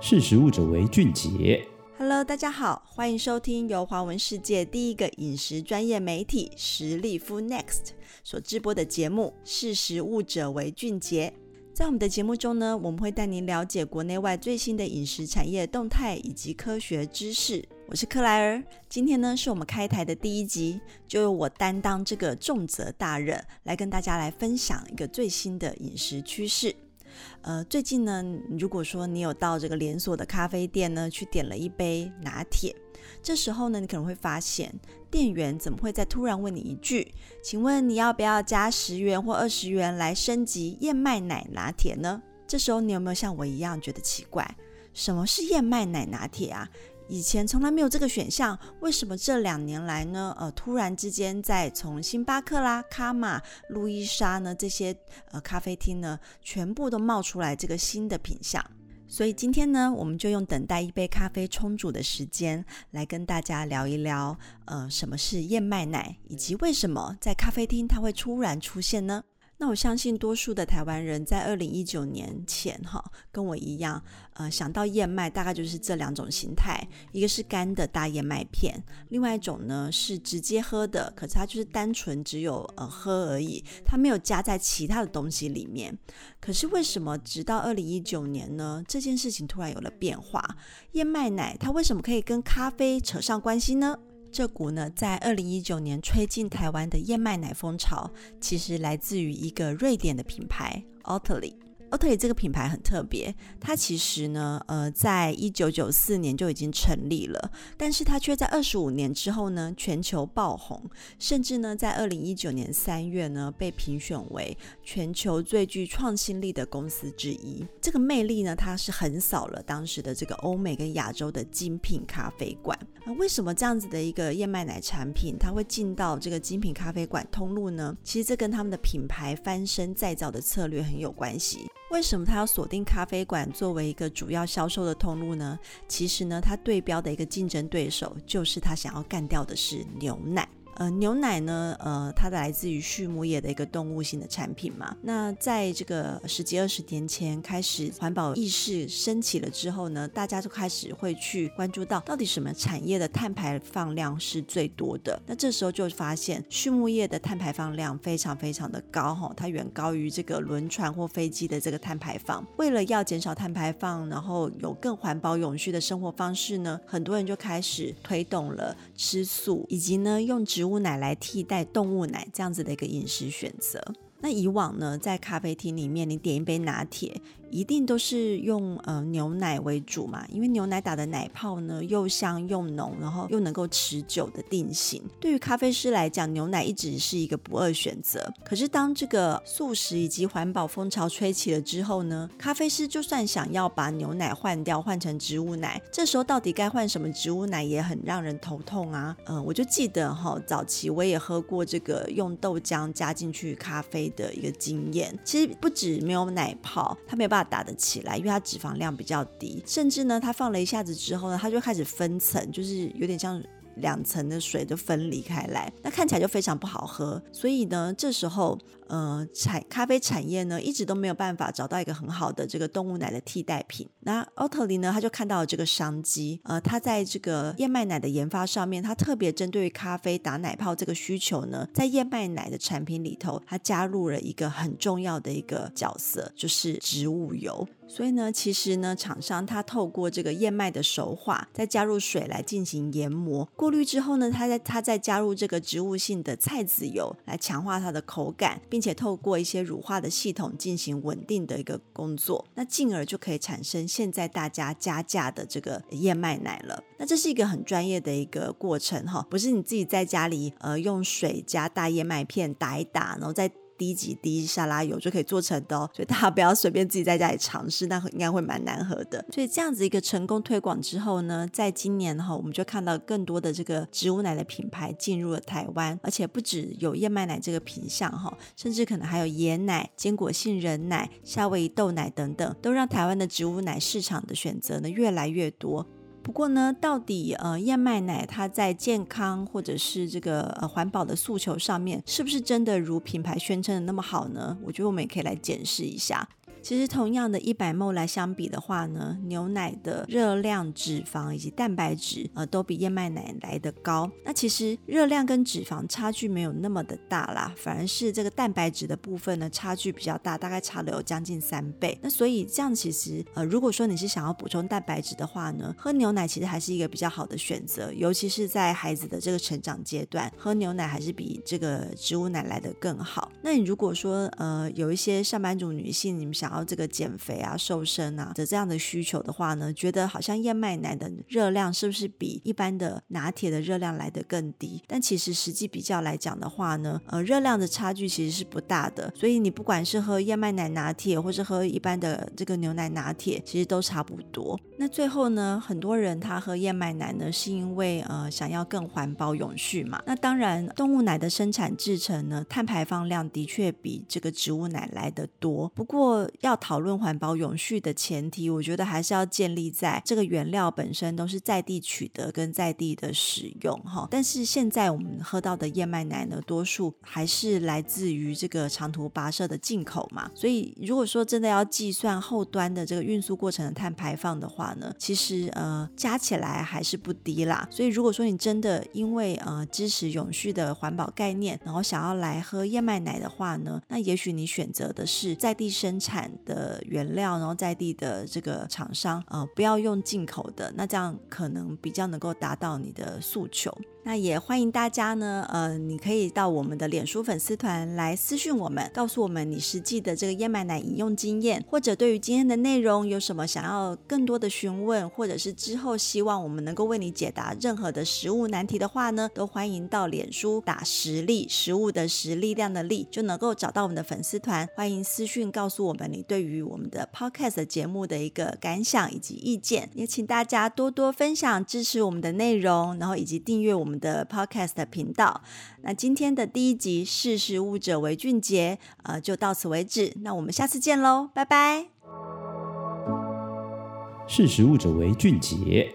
识食物者为俊杰。Hello，大家好，欢迎收听由华文世界第一个饮食专业媒体食力 Food Next 所制播的节目《识食物者为俊杰》。在我们的节目中呢，我们会带您了解国内外最新的饮食产业动态以及科学知识。我是克莱尔，今天呢是我们开台的第一集，就由我担当这个重责大任，来跟大家来分享一个最新的饮食趋势。呃，最近呢，如果说你有到这个连锁的咖啡店呢，去点了一杯拿铁，这时候呢，你可能会发现店员怎么会再突然问你一句：“请问你要不要加十元或二十元来升级燕麦奶拿铁呢？”这时候你有没有像我一样觉得奇怪？什么是燕麦奶拿铁啊？以前从来没有这个选项，为什么这两年来呢？呃，突然之间在从星巴克啦、卡玛、路易莎呢这些呃咖啡厅呢，全部都冒出来这个新的品项。所以今天呢，我们就用等待一杯咖啡冲煮的时间，来跟大家聊一聊，呃，什么是燕麦奶，以及为什么在咖啡厅它会突然出现呢？那我相信多数的台湾人在二零一九年前，哈，跟我一样，呃，想到燕麦大概就是这两种形态，一个是干的大燕麦片，另外一种呢是直接喝的，可是它就是单纯只有呃喝而已，它没有加在其他的东西里面。可是为什么直到二零一九年呢？这件事情突然有了变化，燕麦奶它为什么可以跟咖啡扯上关系呢？这股呢，在二零一九年吹进台湾的燕麦奶风潮，其实来自于一个瑞典的品牌 Oatly。Oatly 这个品牌很特别，它其实呢，呃，在一九九四年就已经成立了，但是它却在二十五年之后呢，全球爆红，甚至呢，在二零一九年三月呢，被评选为全球最具创新力的公司之一。这个魅力呢，它是横扫了当时的这个欧美跟亚洲的精品咖啡馆。那为什么这样子的一个燕麦奶产品，它会进到这个精品咖啡馆通路呢？其实这跟他们的品牌翻身再造的策略很有关系。为什么他要锁定咖啡馆作为一个主要销售的通路呢？其实呢，他对标的一个竞争对手就是他想要干掉的是牛奶。呃，牛奶呢，呃，它来自于畜牧业的一个动物性的产品嘛。那在这个十几二十年前开始环保意识升起了之后呢，大家就开始会去关注到到底什么产业的碳排放量是最多的。那这时候就发现畜牧业的碳排放量非常非常的高哈，它远高于这个轮船或飞机的这个碳排放。为了要减少碳排放，然后有更环保永续的生活方式呢，很多人就开始推动了吃素，以及呢用植。物奶来替代动物奶，这样子的一个饮食选择。那以往呢，在咖啡厅里面，你点一杯拿铁，一定都是用呃牛奶为主嘛，因为牛奶打的奶泡呢又香又浓，然后又能够持久的定型。对于咖啡师来讲，牛奶一直是一个不二选择。可是当这个素食以及环保风潮吹起了之后呢，咖啡师就算想要把牛奶换掉，换成植物奶，这时候到底该换什么植物奶也很让人头痛啊。嗯、呃，我就记得哈、哦，早期我也喝过这个用豆浆加进去咖啡的一个经验。其实不止没有奶泡，它没有办法。打得起来，因为它脂肪量比较低，甚至呢，它放了一下子之后呢，它就开始分层，就是有点像。两层的水就分离开来，那看起来就非常不好喝。所以呢，这时候，呃，产咖啡产业呢，一直都没有办法找到一个很好的这个动物奶的替代品。那奥特利呢，他就看到了这个商机，呃，他在这个燕麦奶的研发上面，他特别针对咖啡打奶泡这个需求呢，在燕麦奶的产品里头，他加入了一个很重要的一个角色，就是植物油。所以呢，其实呢，厂商他透过这个燕麦的熟化，再加入水来进行研磨、过滤之后呢，他再他再加入这个植物性的菜籽油来强化它的口感，并且透过一些乳化的系统进行稳定的一个工作，那进而就可以产生现在大家加价的这个燕麦奶了。那这是一个很专业的一个过程哈，不是你自己在家里呃用水加大燕麦片打一打，然后再。滴几滴沙拉油就可以做成的哦，所以大家不要随便自己在家里尝试，那应该会蛮难喝的。所以这样子一个成功推广之后呢，在今年哈，我们就看到更多的这个植物奶的品牌进入了台湾，而且不只有燕麦奶这个品项哈，甚至可能还有椰奶、坚果杏仁奶、夏威夷豆奶等等，都让台湾的植物奶市场的选择呢越来越多。不过呢，到底呃燕麦奶它在健康或者是这个呃环保的诉求上面，是不是真的如品牌宣称的那么好呢？我觉得我们也可以来检视一下。其实同样的一百 ml 来相比的话呢，牛奶的热量、脂肪以及蛋白质呃都比燕麦奶来得高。那其实热量跟脂肪差距没有那么的大啦，反而是这个蛋白质的部分呢差距比较大，大概差了有将近三倍。那所以这样其实呃如果说你是想要补充蛋白质的话呢，喝牛奶其实还是一个比较好的选择，尤其是在孩子的这个成长阶段，喝牛奶还是比这个植物奶来的更好。那你如果说呃有一些上班族女性，你们想要这个减肥啊、瘦身啊的这样的需求的话呢，觉得好像燕麦奶的热量是不是比一般的拿铁的热量来得更低？但其实实际比较来讲的话呢，呃，热量的差距其实是不大的。所以你不管是喝燕麦奶拿铁，或是喝一般的这个牛奶拿铁，其实都差不多。那最后呢，很多人他喝燕麦奶呢，是因为呃想要更环保永续嘛。那当然，动物奶的生产制成呢，碳排放量的确比这个植物奶来得多。不过要讨论环保永续的前提，我觉得还是要建立在这个原料本身都是在地取得跟在地的使用哈。但是现在我们喝到的燕麦奶呢，多数还是来自于这个长途跋涉的进口嘛。所以如果说真的要计算后端的这个运输过程的碳排放的话，呢，其实呃加起来还是不低啦。所以如果说你真的因为呃支持永续的环保概念，然后想要来喝燕麦奶的话呢，那也许你选择的是在地生产的原料，然后在地的这个厂商，呃不要用进口的，那这样可能比较能够达到你的诉求。那也欢迎大家呢，呃，你可以到我们的脸书粉丝团来私讯我们，告诉我们你实际的这个燕麦奶饮用经验，或者对于今天的内容有什么想要更多的询问，或者是之后希望我们能够为你解答任何的食物难题的话呢，都欢迎到脸书打食力，食物的食，力量的力，就能够找到我们的粉丝团。欢迎私讯告诉我们你对于我们的 Podcast 节目的一个感想以及意见，也请大家多多分享支持我们的内容，然后以及订阅我们的 Podcast 频道。那今天的第一集“识食物者为俊杰”呃，就到此为止。那我们下次见喽，拜拜。识食物者为俊杰。